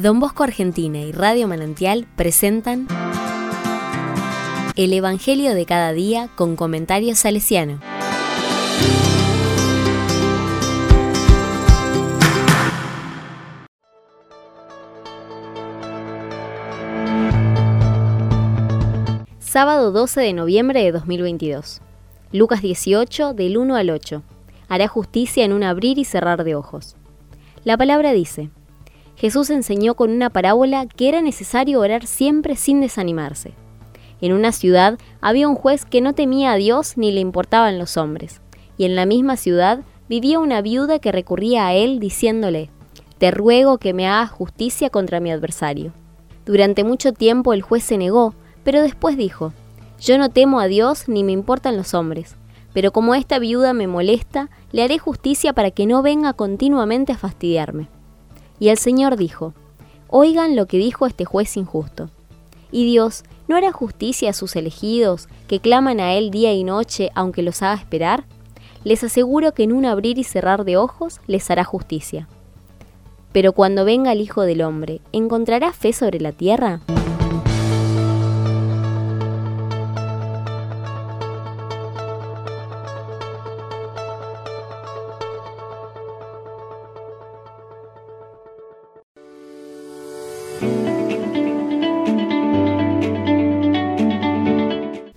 Don Bosco Argentina y Radio Manantial presentan El Evangelio de cada día con comentarios salesiano. Sábado 12 de noviembre de 2022. Lucas 18, del 1 al 8. Hará justicia en un abrir y cerrar de ojos. La palabra dice, Jesús enseñó con una parábola que era necesario orar siempre sin desanimarse. En una ciudad había un juez que no temía a Dios ni le importaban los hombres, y en la misma ciudad vivía una viuda que recurría a él diciéndole, Te ruego que me hagas justicia contra mi adversario. Durante mucho tiempo el juez se negó, pero después dijo, Yo no temo a Dios ni me importan los hombres, pero como esta viuda me molesta, le haré justicia para que no venga continuamente a fastidiarme. Y el Señor dijo, Oigan lo que dijo este juez injusto. Y Dios no hará justicia a sus elegidos, que claman a Él día y noche, aunque los haga esperar. Les aseguro que en un abrir y cerrar de ojos les hará justicia. Pero cuando venga el Hijo del Hombre, ¿encontrará fe sobre la tierra?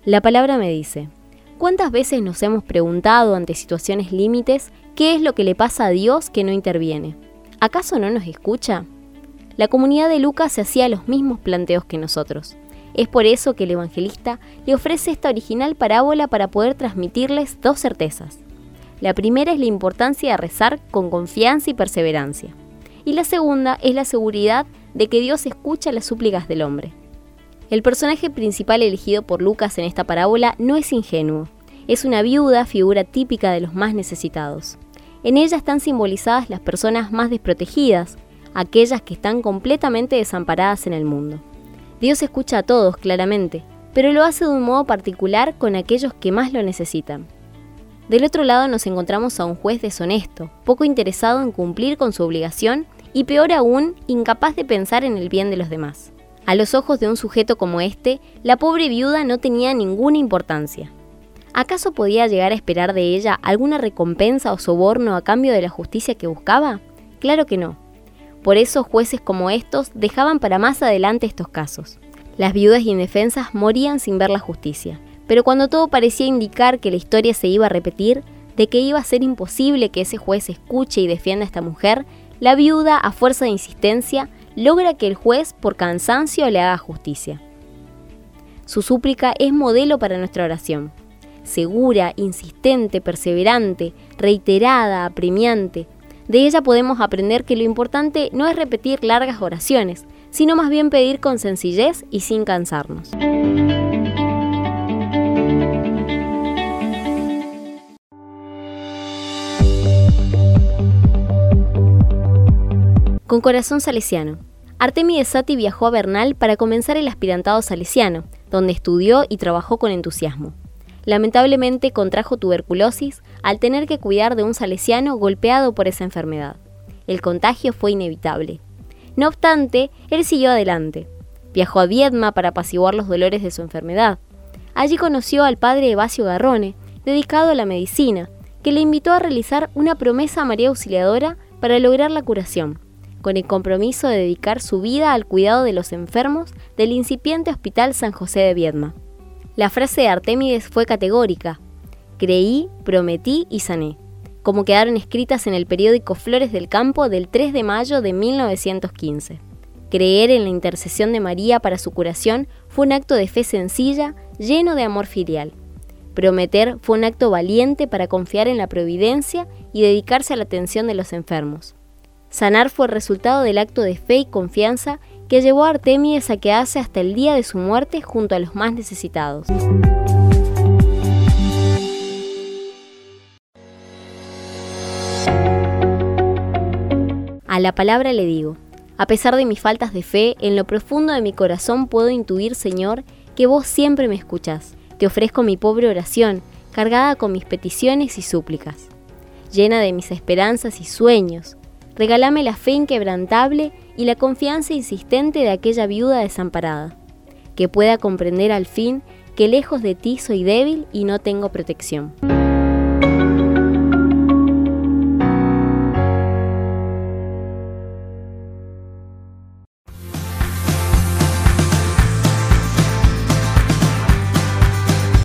La palabra me dice, ¿cuántas veces nos hemos preguntado ante situaciones límites qué es lo que le pasa a Dios que no interviene? ¿Acaso no nos escucha? La comunidad de Lucas se hacía los mismos planteos que nosotros. Es por eso que el evangelista le ofrece esta original parábola para poder transmitirles dos certezas. La primera es la importancia de rezar con confianza y perseverancia. Y la segunda es la seguridad de que Dios escucha las súplicas del hombre. El personaje principal elegido por Lucas en esta parábola no es ingenuo. Es una viuda, figura típica de los más necesitados. En ella están simbolizadas las personas más desprotegidas, aquellas que están completamente desamparadas en el mundo. Dios escucha a todos, claramente, pero lo hace de un modo particular con aquellos que más lo necesitan. Del otro lado nos encontramos a un juez deshonesto, poco interesado en cumplir con su obligación y peor aún, incapaz de pensar en el bien de los demás. A los ojos de un sujeto como este, la pobre viuda no tenía ninguna importancia. ¿Acaso podía llegar a esperar de ella alguna recompensa o soborno a cambio de la justicia que buscaba? Claro que no. Por eso jueces como estos dejaban para más adelante estos casos. Las viudas indefensas morían sin ver la justicia. Pero cuando todo parecía indicar que la historia se iba a repetir, de que iba a ser imposible que ese juez escuche y defienda a esta mujer, la viuda, a fuerza de insistencia, logra que el juez por cansancio le haga justicia. Su súplica es modelo para nuestra oración. Segura, insistente, perseverante, reiterada, apremiante. De ella podemos aprender que lo importante no es repetir largas oraciones, sino más bien pedir con sencillez y sin cansarnos. Con corazón salesiano. Artemides Sati viajó a Bernal para comenzar el aspirantado salesiano, donde estudió y trabajó con entusiasmo. Lamentablemente contrajo tuberculosis al tener que cuidar de un salesiano golpeado por esa enfermedad. El contagio fue inevitable. No obstante, él siguió adelante. Viajó a Viedma para apaciguar los dolores de su enfermedad. Allí conoció al padre Evasio Garrone, dedicado a la medicina, que le invitó a realizar una promesa a María Auxiliadora para lograr la curación con el compromiso de dedicar su vida al cuidado de los enfermos del incipiente Hospital San José de Viedma. La frase de Artemides fue categórica, creí, prometí y sané, como quedaron escritas en el periódico Flores del Campo del 3 de mayo de 1915. Creer en la intercesión de María para su curación fue un acto de fe sencilla, lleno de amor filial. Prometer fue un acto valiente para confiar en la providencia y dedicarse a la atención de los enfermos. Sanar fue el resultado del acto de fe y confianza que llevó a Artemides a quedarse hasta el día de su muerte junto a los más necesitados. A la palabra le digo, a pesar de mis faltas de fe, en lo profundo de mi corazón puedo intuir, Señor, que vos siempre me escuchás. Te ofrezco mi pobre oración, cargada con mis peticiones y súplicas, llena de mis esperanzas y sueños, Regálame la fe inquebrantable y la confianza insistente de aquella viuda desamparada, que pueda comprender al fin que lejos de ti soy débil y no tengo protección.